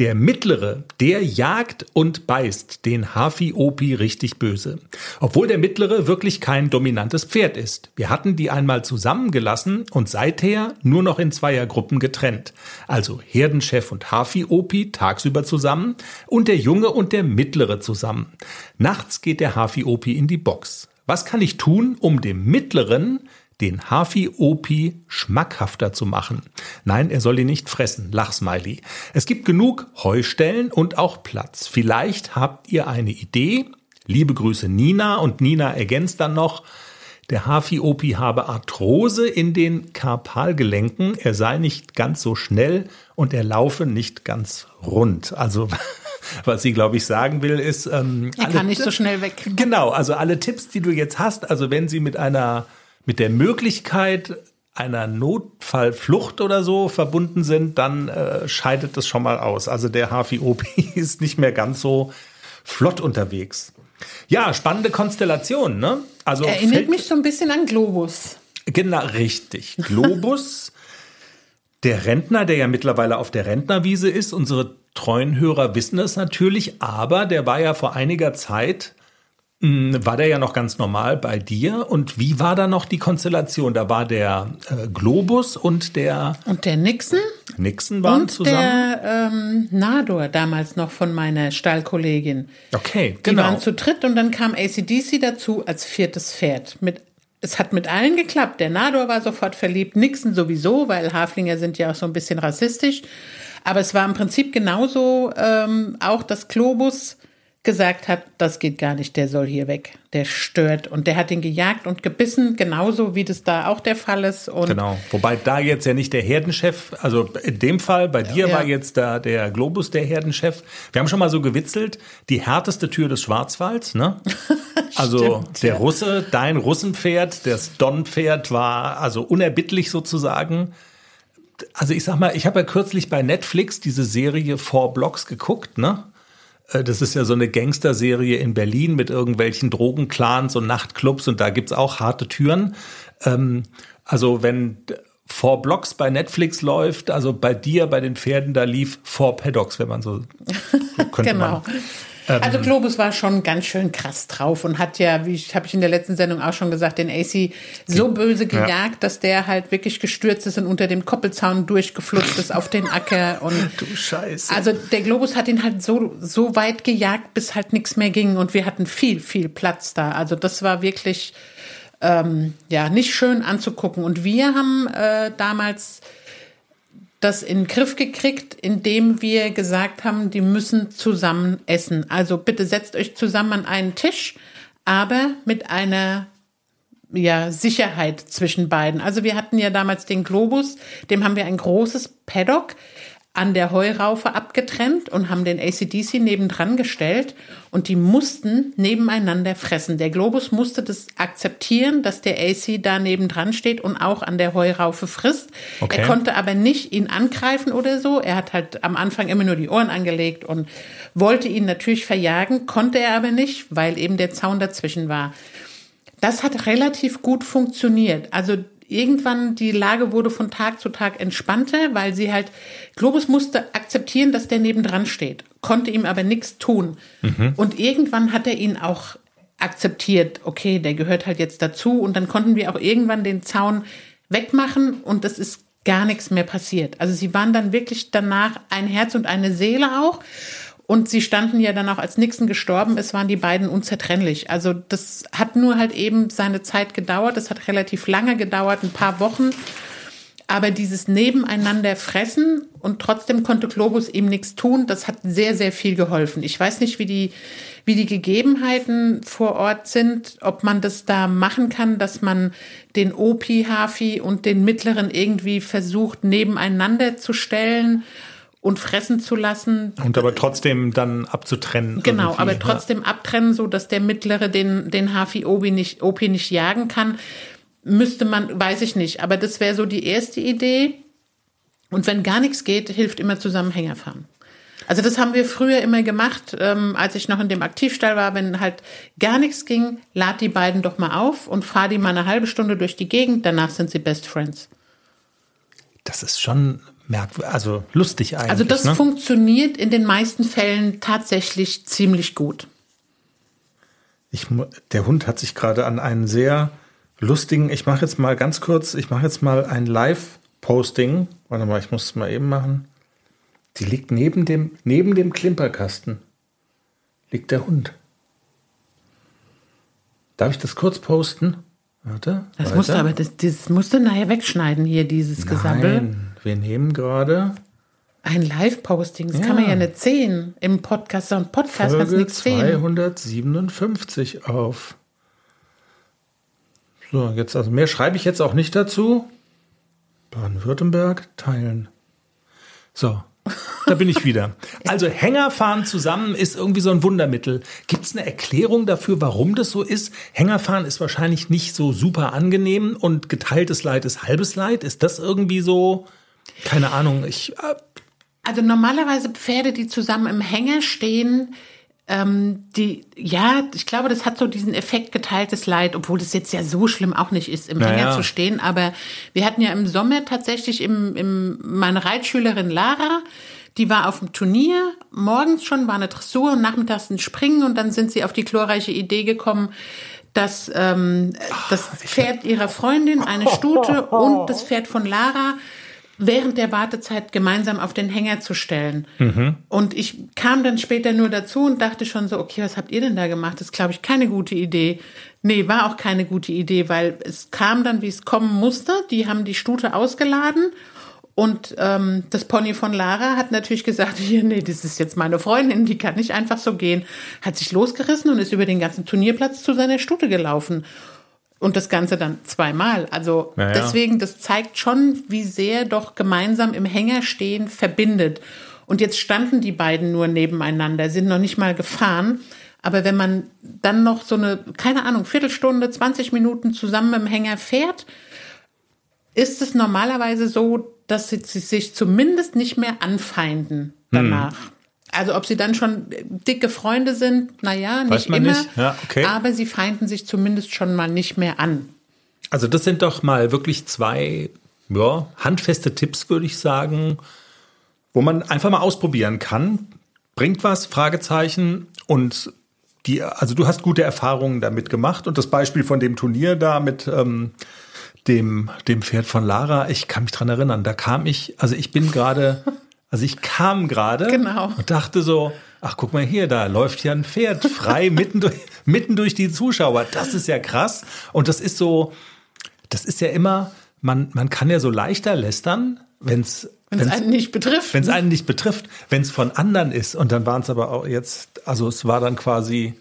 der mittlere, der jagt und beißt den Hafi-Opi richtig böse. Obwohl der mittlere wirklich kein dominantes Pferd ist. Wir hatten die einmal zusammengelassen und seither nur noch in Zweiergruppen getrennt. Also Herdenchef und Hafi-Opi tagsüber zusammen und der Junge und der mittlere zusammen. Nachts geht der Hafi-Opi in die Box. Was kann ich tun, um dem mittleren den Hafi-Opi schmackhafter zu machen. Nein, er soll ihn nicht fressen, Lachsmiley. Es gibt genug Heustellen und auch Platz. Vielleicht habt ihr eine Idee. Liebe Grüße Nina und Nina ergänzt dann noch, der Hafi-Opi habe Arthrose in den Karpalgelenken, er sei nicht ganz so schnell und er laufe nicht ganz rund. Also (laughs) was sie, glaube ich, sagen will, ist... Ähm, er kann nicht so schnell weg. Genau, also alle Tipps, die du jetzt hast, also wenn sie mit einer, mit der Möglichkeit einer Notfallflucht oder so verbunden sind, dann äh, scheidet das schon mal aus. Also der Hafi-Opi (laughs) ist nicht mehr ganz so flott unterwegs. Ja, spannende Konstellation, ne? Also Erinnert mich so ein bisschen an Globus. Genau, richtig. Globus, (laughs) der Rentner, der ja mittlerweile auf der Rentnerwiese ist, unsere treuen Hörer wissen es natürlich, aber der war ja vor einiger Zeit war der ja noch ganz normal bei dir. Und wie war da noch die Konstellation? Da war der äh, Globus und der. Und der Nixon? Nixon waren und zusammen. Der ähm, Nador damals noch von meiner Stallkollegin. Okay, genau. Die waren zu dritt und dann kam ACDC dazu als viertes Pferd. Mit, es hat mit allen geklappt. Der Nador war sofort verliebt, Nixon sowieso, weil Haflinger sind ja auch so ein bisschen rassistisch. Aber es war im Prinzip genauso ähm, auch das Globus gesagt hat, das geht gar nicht, der soll hier weg, der stört. Und der hat ihn gejagt und gebissen, genauso wie das da auch der Fall ist. Und genau, wobei da jetzt ja nicht der Herdenchef, also in dem Fall, bei dir ja. war jetzt da der Globus der Herdenchef. Wir haben schon mal so gewitzelt, die härteste Tür des Schwarzwalds, ne? (laughs) Also Stimmt, der ja. Russe, dein Russenpferd, das Don-Pferd war also unerbittlich sozusagen. Also ich sag mal, ich habe ja kürzlich bei Netflix diese Serie Four Blocks geguckt, ne? Äh, das ist ja so eine Gangsterserie in Berlin mit irgendwelchen Drogenclans und Nachtclubs und da gibt's auch harte Türen. Ähm, also wenn Four Blocks bei Netflix läuft, also bei dir, bei den Pferden, da lief Four Paddocks, wenn man so (laughs) könnte genau. man also Globus war schon ganz schön krass drauf und hat ja, wie habe ich in der letzten Sendung auch schon gesagt, den AC so böse gejagt, ja. dass der halt wirklich gestürzt ist und unter dem Koppelzaun durchgeflutscht ist auf den Acker und (laughs) du Scheiße. Also der Globus hat ihn halt so so weit gejagt, bis halt nichts mehr ging und wir hatten viel viel Platz da. Also das war wirklich ähm, ja nicht schön anzugucken und wir haben äh, damals das in den Griff gekriegt, indem wir gesagt haben, die müssen zusammen essen. Also bitte setzt euch zusammen an einen Tisch, aber mit einer ja, Sicherheit zwischen beiden. Also wir hatten ja damals den Globus, dem haben wir ein großes Paddock an der Heuraufe abgetrennt und haben den ACDC nebendran gestellt und die mussten nebeneinander fressen. Der Globus musste das akzeptieren, dass der AC da nebendran steht und auch an der Heuraufe frisst. Okay. Er konnte aber nicht ihn angreifen oder so. Er hat halt am Anfang immer nur die Ohren angelegt und wollte ihn natürlich verjagen, konnte er aber nicht, weil eben der Zaun dazwischen war. Das hat relativ gut funktioniert. Also irgendwann die Lage wurde von Tag zu Tag entspannter, weil sie halt, Globus musste akzeptieren, dass der nebendran steht, konnte ihm aber nichts tun. Mhm. Und irgendwann hat er ihn auch akzeptiert, okay, der gehört halt jetzt dazu und dann konnten wir auch irgendwann den Zaun wegmachen und das ist gar nichts mehr passiert. Also sie waren dann wirklich danach ein Herz und eine Seele auch. Und sie standen ja dann auch, als Nixon gestorben ist, waren die beiden unzertrennlich. Also das hat nur halt eben seine Zeit gedauert. Das hat relativ lange gedauert, ein paar Wochen. Aber dieses Nebeneinander fressen und trotzdem konnte Globus ihm nichts tun, das hat sehr, sehr viel geholfen. Ich weiß nicht, wie die, wie die Gegebenheiten vor Ort sind, ob man das da machen kann, dass man den Opi-Hafi und den mittleren irgendwie versucht, nebeneinander zu stellen und fressen zu lassen. Und aber trotzdem dann abzutrennen. Genau, aber trotzdem abtrennen, so dass der mittlere den, den Hafi Obi nicht, OP nicht jagen kann. Müsste man, weiß ich nicht. Aber das wäre so die erste Idee. Und wenn gar nichts geht, hilft immer Zusammenhänger fahren. Also das haben wir früher immer gemacht, ähm, als ich noch in dem Aktivstall war, wenn halt gar nichts ging, lad die beiden doch mal auf und fahr die mal eine halbe Stunde durch die Gegend, danach sind sie Best Friends. Das ist schon merkwürdig, also lustig eigentlich. Also das ne? funktioniert in den meisten Fällen tatsächlich ziemlich gut. Ich, der Hund hat sich gerade an einen sehr lustigen, ich mache jetzt mal ganz kurz, ich mache jetzt mal ein Live-Posting. Warte mal, ich muss es mal eben machen. Die liegt neben dem, neben dem Klimperkasten. Liegt der Hund. Darf ich das kurz posten? Warte. Das weiter. musst du aber, das, das musst du nachher wegschneiden hier, dieses Gesabbel. Wir nehmen gerade Ein Live-Posting, das kann man ja nicht sehen. Im Podcast, ein Podcast kannst du nichts sehen. 257 auf. So, jetzt, also mehr schreibe ich jetzt auch nicht dazu. Baden-Württemberg teilen. So, da bin ich wieder. (laughs) Also Hängerfahren zusammen ist irgendwie so ein Wundermittel. Gibt es eine Erklärung dafür, warum das so ist? Hängerfahren ist wahrscheinlich nicht so super angenehm und geteiltes Leid ist halbes Leid. Ist das irgendwie so? Keine Ahnung. Ich äh, Also normalerweise Pferde, die zusammen im Hänger stehen, ähm, die, ja, ich glaube, das hat so diesen Effekt geteiltes Leid, obwohl das jetzt ja so schlimm auch nicht ist, im Naja. Hänger zu stehen. Aber wir hatten ja im Sommer tatsächlich im, im, meine Reitschülerin Lara, die war auf dem Turnier, morgens schon war eine Dressur und nachmittags ein Springen und dann sind sie auf die glorreiche Idee gekommen, dass ähm, das Pferd ihrer Freundin, eine Stute und das Pferd von Lara während der Wartezeit gemeinsam auf den Hänger zu stellen. Und ich kam dann später nur dazu und dachte schon so, okay, was habt ihr denn da gemacht? Das ist, glaube ich, keine gute Idee. Nee, war auch keine gute Idee, weil es kam dann, wie es kommen musste. Die haben die Stute ausgeladen und ähm, das Pony von Lara hat natürlich gesagt, (laughs) hier, nee, das ist jetzt meine Freundin, die kann nicht einfach so gehen. Hat sich losgerissen und ist über den ganzen Turnierplatz zu seiner Stute gelaufen. Und das Ganze dann zweimal. Also Ja, ja. deswegen, das zeigt schon, wie sehr doch gemeinsam im Hänger stehen verbindet. Und jetzt standen die beiden nur nebeneinander, sind noch nicht mal gefahren. Aber wenn man dann noch so eine, keine Ahnung, Viertelstunde, 20 Minuten zusammen im Hänger fährt, ist es normalerweise so, dass sie sich zumindest nicht mehr anfeinden danach. Hm. Also ob sie dann schon dicke Freunde sind, naja, nicht man immer. nicht. Ja, okay. Aber sie feinden sich zumindest schon mal nicht mehr an. Also das sind doch mal wirklich zwei ja, handfeste Tipps, würde ich sagen, wo man einfach mal ausprobieren kann. Bringt was? Fragezeichen. Und die, also du hast gute Erfahrungen damit gemacht. Und das Beispiel von dem Turnier da mit ähm, dem, dem Pferd von Lara, ich kann mich dran erinnern, da kam ich, also ich bin gerade, (laughs) also ich kam gerade Genau. und dachte so, ach guck mal hier, da läuft ja ein Pferd frei (laughs) mitten durch, mitten durch die Zuschauer. Das ist ja krass. Und das ist so, das ist ja immer, man, man kann ja so leichter lästern, wenn es Wenn es einen nicht betrifft. wenn es einen nicht betrifft, wenn es von anderen ist. Und dann waren es aber auch jetzt, also es war dann quasi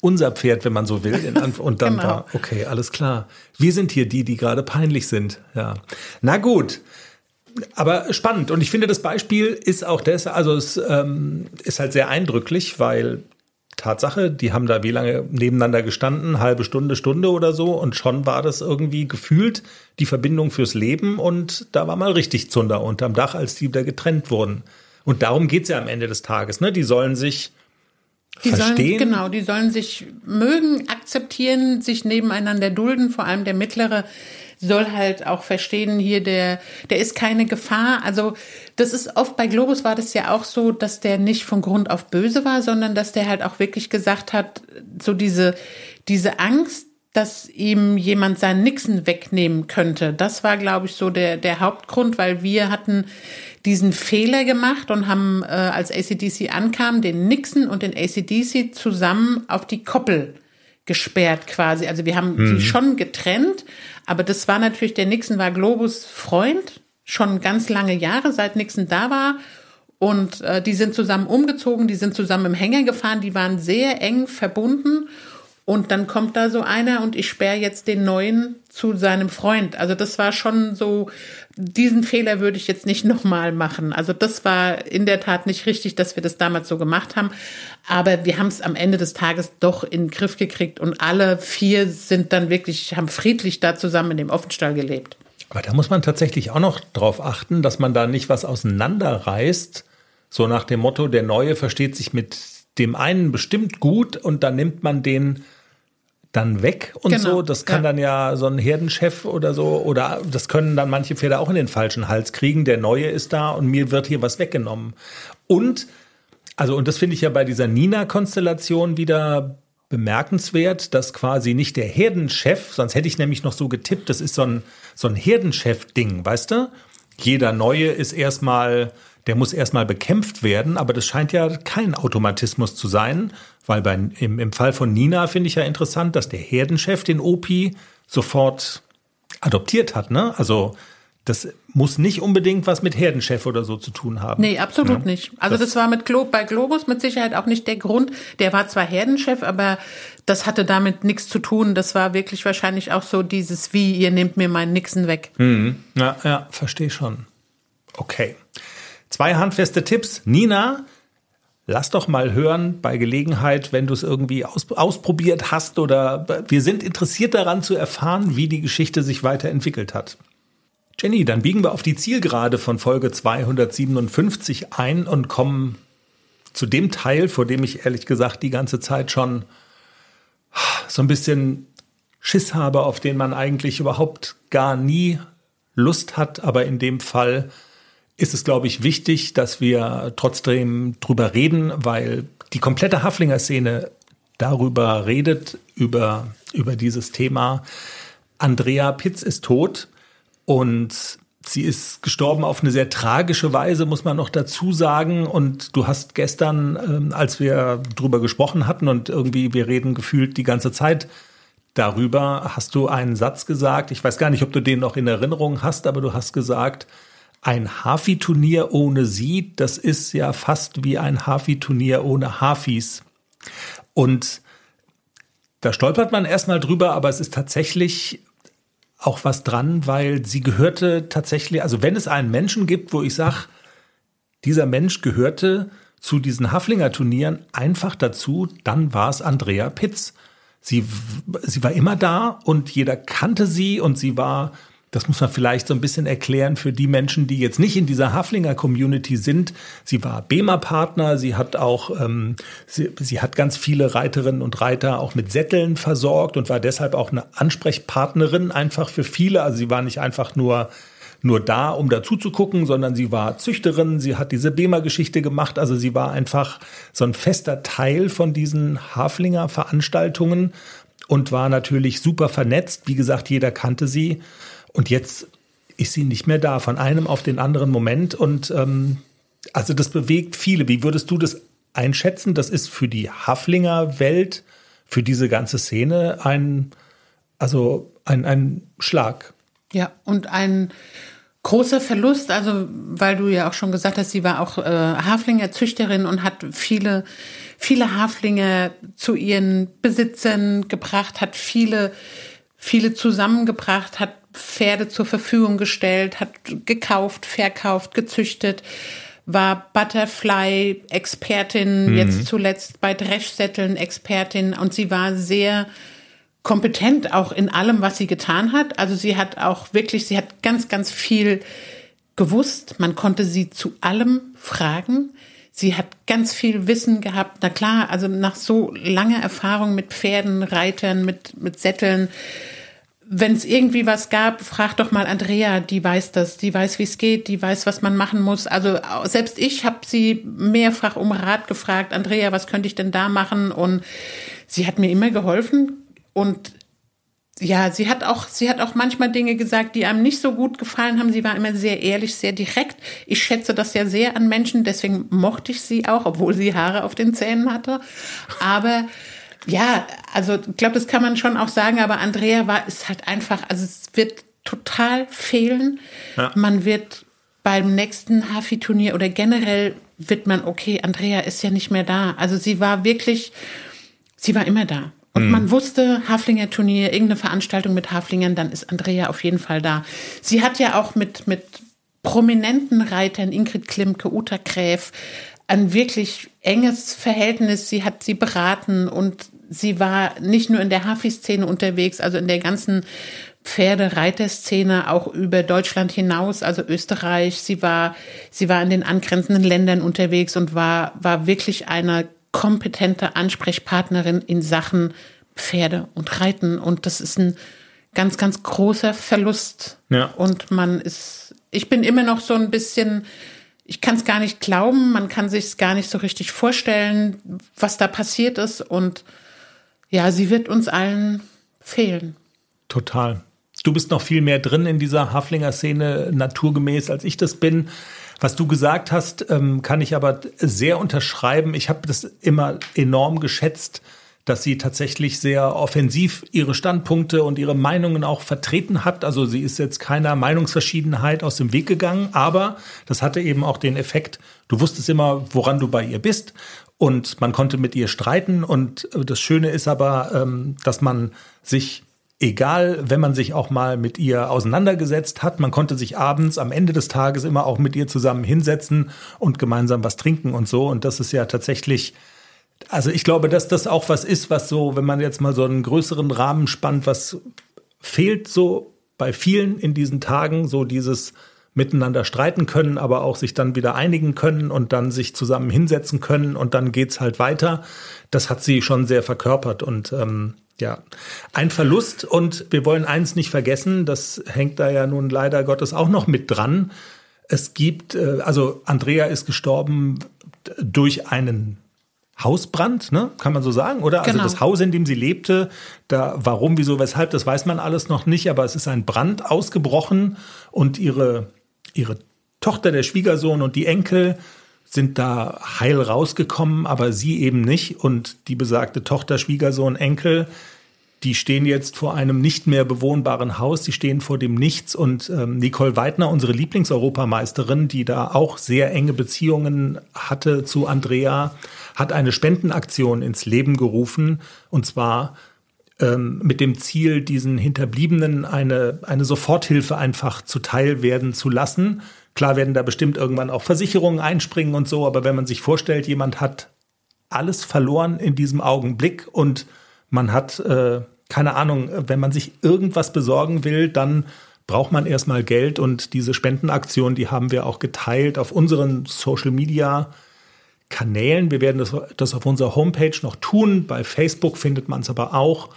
unser Pferd, wenn man so will. Und dann (laughs) Genau. war, okay, alles klar. Wir sind hier die, die gerade peinlich sind. Ja. Na gut. Aber spannend. Und ich finde, das Beispiel ist auch das, also es ähm, ist halt sehr eindrücklich, weil Tatsache, die haben da wie lange nebeneinander gestanden? Halbe Stunde, Stunde oder so. Und schon war das irgendwie gefühlt die Verbindung fürs Leben. Und da war mal richtig Zunder unterm Dach, als die wieder getrennt wurden. Und darum geht's ja am Ende des Tages. Ne? Die sollen sich Die verstehen. Sollen, genau, die sollen sich mögen, akzeptieren, sich nebeneinander dulden. Vor allem der Mittlere soll halt auch verstehen, hier der, der ist keine Gefahr. Also das ist oft bei Globus war das ja auch so, dass der nicht von Grund auf böse war, sondern dass der halt auch wirklich gesagt hat, so diese, diese Angst, dass ihm jemand seinen Nixon wegnehmen könnte. Das war, glaube ich, so der, der Hauptgrund, weil wir hatten diesen Fehler gemacht und haben, äh, als ACDC ankam, den Nixon und den ACDC zusammen auf die Koppel gesperrt quasi. Also wir haben die schon getrennt, aber das war natürlich, der Nixon war Globus Freund, schon ganz lange Jahre, seit Nixon da war. Und äh, die sind zusammen umgezogen, die sind zusammen im Hänger gefahren, die waren sehr eng verbunden. Und dann kommt da so einer und ich sperre jetzt den neuen zu seinem Freund. Also das war schon so, diesen Fehler würde ich jetzt nicht (laughs) nochmal machen. Also das war in der Tat nicht richtig, dass wir das damals so gemacht haben. Aber wir haben es am Ende des Tages doch in den Griff gekriegt und alle vier sind dann wirklich, haben friedlich da zusammen in dem Offenstall gelebt. Aber da muss man tatsächlich auch noch drauf achten, dass man da nicht was auseinanderreißt. So nach dem Motto, der Neue versteht sich mit dem einen bestimmt gut und dann nimmt man den dann weg und Genau, so. Das kann ja. dann ja so ein Herdenchef oder so, oder das können dann manche Pferde auch in den falschen Hals kriegen. Der Neue ist da und mir wird hier was weggenommen. Und, also, und das finde ich ja bei dieser Nina-Konstellation wieder bemerkenswert, dass quasi nicht der Herdenchef, sonst hätte ich nämlich noch so getippt, das ist so ein, so ein Herdenchef-Ding, weißt du? Jeder Neue ist erstmal, der muss erstmal bekämpft werden, aber das scheint ja kein Automatismus zu sein, weil bei, im, im Fall von Nina finde ich ja interessant, dass der Herdenchef den Opi sofort adoptiert hat, ne? Also das muss nicht unbedingt was mit Herdenchef oder so zu tun haben. Nee, absolut ja. nicht. Also das, das, war mit Glo bei Globus mit Sicherheit auch nicht der Grund. Der war zwar Herdenchef, aber das hatte damit nichts zu tun. Das war wirklich wahrscheinlich auch so dieses wie, ihr nehmt mir meinen Nixon weg. Mhm. Ja, ja, verstehe schon. Okay. Zwei handfeste Tipps. Nina, lass doch mal hören bei Gelegenheit, wenn du es irgendwie aus, ausprobiert hast oder wir sind interessiert daran zu erfahren, wie die Geschichte sich weiterentwickelt hat. Jenny, dann biegen wir auf die Zielgerade von Folge 257 ein und kommen zu dem Teil, vor dem ich ehrlich gesagt die ganze Zeit schon so ein bisschen Schiss habe, auf den man eigentlich überhaupt gar nie Lust hat. Aber in dem Fall ist es, glaube ich, wichtig, dass wir trotzdem drüber reden, weil die komplette Haflinger-Szene darüber redet, über, über dieses Thema. Andrea Pitz ist tot. Und sie ist gestorben auf eine sehr tragische Weise, muss man noch dazu sagen. Und du hast gestern, ähm, als wir drüber gesprochen hatten und irgendwie wir reden gefühlt die ganze Zeit darüber, hast du einen Satz gesagt. Ich weiß gar nicht, ob du den noch in Erinnerung hast, aber du hast gesagt, ein Hafi-Turnier ohne sie, das ist ja fast wie ein Hafi-Turnier ohne Hafis. Und da stolpert man erstmal drüber, aber es ist tatsächlich auch was dran, weil sie gehörte tatsächlich, also wenn es einen Menschen gibt, wo ich sage, dieser Mensch gehörte zu diesen Haflinger Turnieren einfach dazu, dann war es Andrea Pitz. Sie, sie war immer da und jeder kannte sie und sie war das muss man vielleicht so ein bisschen erklären für die Menschen, die jetzt nicht in dieser Haflinger Community sind. Sie war BEMA-Partner, sie hat auch, ähm, sie, sie hat ganz viele Reiterinnen und Reiter auch mit Sätteln versorgt und war deshalb auch eine Ansprechpartnerin einfach für viele. Also sie war nicht einfach nur nur da, um dazu zu gucken, sondern sie war Züchterin, sie hat diese BEMA-Geschichte gemacht, also sie war einfach so ein fester Teil von diesen Haflinger Veranstaltungen und war natürlich super vernetzt. Wie gesagt, jeder kannte sie. Und jetzt ist sie nicht mehr da, von einem auf den anderen Moment. Und ähm, also das bewegt viele. Wie würdest du das einschätzen? Das ist für die Haflinger Welt, für diese ganze Szene ein, also ein, ein Schlag. Ja, und ein großer Verlust, also weil du ja auch schon gesagt hast, sie war auch äh, Haflinger und hat viele, viele Haflinge zu ihren Besitzern gebracht, hat viele, viele zusammengebracht, hat Pferde zur Verfügung gestellt, hat gekauft, verkauft, gezüchtet, war Butterfly-Expertin, mhm. jetzt zuletzt bei Dreschsätteln Expertin und sie war sehr kompetent auch in allem, was sie getan hat. Also sie hat auch wirklich, sie hat ganz, ganz viel gewusst. Man konnte sie zu allem fragen. Sie hat ganz viel Wissen gehabt. Na klar, also nach so langer Erfahrung mit Pferden, Reitern, mit, mit Sätteln, wenn es irgendwie was gab, frag doch mal Andrea, die weiß das, die weiß, wie es geht, die weiß, was man machen muss. Also selbst ich habe sie mehrfach um Rat gefragt, Andrea, was könnte ich denn da machen? Und sie hat mir immer geholfen und ja, sie hat auch, sie hat auch manchmal Dinge gesagt, die einem nicht so gut gefallen haben. Sie war immer sehr ehrlich, sehr direkt. Ich schätze das ja sehr an Menschen, deswegen mochte ich sie auch, obwohl sie Haare auf den Zähnen hatte. Aber ja, also ich glaube, das kann man schon auch sagen, aber Andrea war, ist halt einfach, also es wird total fehlen. Ja. Man wird beim nächsten Hafi-Turnier oder generell wird man, okay, Andrea ist ja nicht mehr da. Also sie war wirklich, sie war immer da. Und mhm. man wusste, Haflinger Turnier, irgendeine Veranstaltung mit Haflingern, dann ist Andrea auf jeden Fall da. Sie hat ja auch mit, mit prominenten Reitern, Ingrid Klimke, Uta Gräf, ein wirklich enges Verhältnis. Sie hat sie beraten und sie war nicht nur in der Hafi-Szene unterwegs, also in der ganzen Pferdereiterszene auch über Deutschland hinaus, also Österreich. Sie war, sie war in den angrenzenden Ländern unterwegs und war, war wirklich eine kompetente Ansprechpartnerin in Sachen Pferde und Reiten. Und das ist ein ganz, ganz großer Verlust. Ja. Und man ist, ich bin immer noch so ein bisschen ich kann es gar nicht glauben, man kann sich es gar nicht so richtig vorstellen, was da passiert ist. Und ja, sie wird uns allen fehlen. Total. Du bist noch viel mehr drin in dieser Haflinger-Szene, naturgemäß, als ich das bin. Was du gesagt hast, ähm, kann ich aber sehr unterschreiben. Ich habe das immer enorm geschätzt, dass sie tatsächlich sehr offensiv ihre Standpunkte und ihre Meinungen auch vertreten hat. Also sie ist jetzt keiner Meinungsverschiedenheit aus dem Weg gegangen, aber das hatte eben auch den Effekt, du wusstest immer, woran du bei ihr bist und man konnte mit ihr streiten. Und das Schöne ist aber, ähm, dass man sich egal, wenn man sich auch mal mit ihr auseinandergesetzt hat, man konnte sich abends am Ende des Tages immer auch mit ihr zusammen hinsetzen und gemeinsam was trinken und so. Und das ist ja tatsächlich, also ich glaube, dass das auch was ist, was so, wenn man jetzt mal so einen größeren Rahmen spannt, was fehlt so bei vielen in diesen Tagen, so dieses miteinander streiten können, aber auch sich dann wieder einigen können und dann sich zusammen hinsetzen können und dann geht's halt weiter. Das hat sie schon sehr verkörpert und ähm, ja, ein Verlust und wir wollen eins nicht vergessen, das hängt da ja nun leider Gottes auch noch mit dran. Es gibt, äh, also Andrea ist gestorben durch einen Hausbrand, ne? kann man so sagen, oder? Also genau. Also das Haus, in dem sie lebte, da warum, wieso, weshalb, das weiß man alles noch nicht, aber es ist ein Brand ausgebrochen und ihre, ihre Tochter, der Schwiegersohn und die Enkel sind da heil rausgekommen, aber sie eben nicht. Und die besagte Tochter, Schwiegersohn, Enkel, die stehen jetzt vor einem nicht mehr bewohnbaren Haus, die stehen vor dem Nichts. Und ähm, Nicole Weidner, unsere Lieblingseuropameisterin, die da auch sehr enge Beziehungen hatte zu Andrea, hat eine Spendenaktion ins Leben gerufen. Und zwar ähm, mit dem Ziel, diesen Hinterbliebenen eine, eine Soforthilfe einfach zuteil werden zu lassen. Klar werden da bestimmt irgendwann auch Versicherungen einspringen und so, aber wenn man sich vorstellt, jemand hat alles verloren in diesem Augenblick und man hat, äh, keine Ahnung, wenn man sich irgendwas besorgen will, dann braucht man erstmal Geld und diese Spendenaktion, die haben wir auch geteilt auf unseren Social Media Kanälen. Wir werden das, das auf unserer Homepage noch tun. Bei Facebook findet man es aber auch.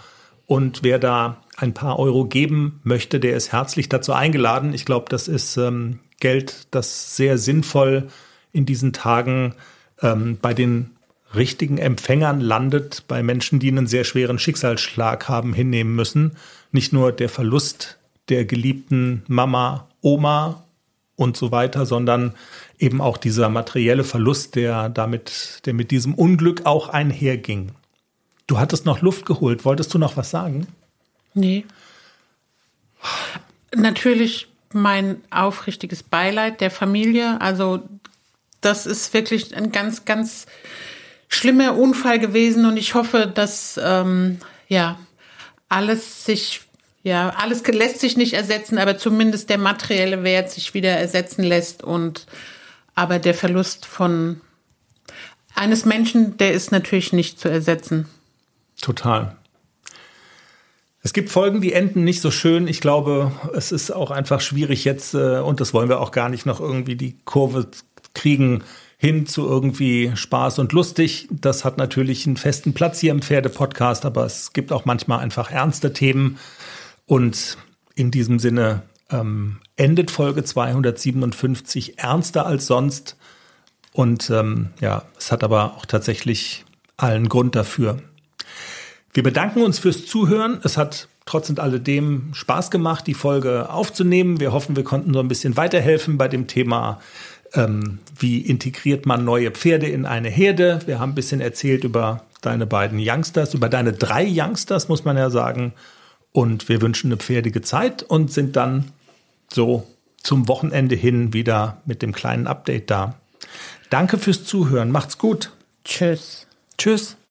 Und wer da ein paar Euro geben möchte, der ist herzlich dazu eingeladen. Ich glaube, das ist ähm, Geld, das sehr sinnvoll in diesen Tagen ähm, bei den richtigen Empfängern landet, bei Menschen, die einen sehr schweren Schicksalsschlag haben hinnehmen müssen. Nicht nur der Verlust der geliebten Mama, Oma und so weiter, sondern eben auch dieser materielle Verlust, der damit, der mit diesem Unglück auch einherging. Du hattest noch Luft geholt. Wolltest du noch was sagen? Nee. Natürlich mein aufrichtiges Beileid der Familie. Also das ist wirklich ein ganz, ganz schlimmer Unfall gewesen und ich hoffe, dass ähm, ja alles sich ja alles lässt sich nicht ersetzen, aber zumindest der materielle Wert sich wieder ersetzen lässt und aber der Verlust von eines Menschen, der ist natürlich nicht zu ersetzen. Total. Es gibt Folgen, die enden nicht so schön. Ich glaube, es ist auch einfach schwierig jetzt, äh, und das wollen wir auch gar nicht noch irgendwie die Kurve kriegen hin zu irgendwie Spaß und lustig. Das hat natürlich einen festen Platz hier im Pferde-Podcast, aber es gibt auch manchmal einfach ernste Themen. Und in diesem Sinne ähm, endet Folge 257 ernster als sonst. Und ähm, ja, es hat aber auch tatsächlich allen Grund dafür. Wir bedanken uns fürs Zuhören. Es hat trotz und alledem Spaß gemacht, die Folge aufzunehmen. Wir hoffen, wir konnten so ein bisschen weiterhelfen bei dem Thema, ähm, wie integriert man neue Pferde in eine Herde. Wir haben ein bisschen erzählt über deine beiden Youngsters, über deine drei Youngsters, muss man ja sagen. Und wir wünschen eine pferdige Zeit und sind dann so zum Wochenende hin wieder mit dem kleinen Update da. Danke fürs Zuhören. Macht's gut. Tschüss. Tschüss.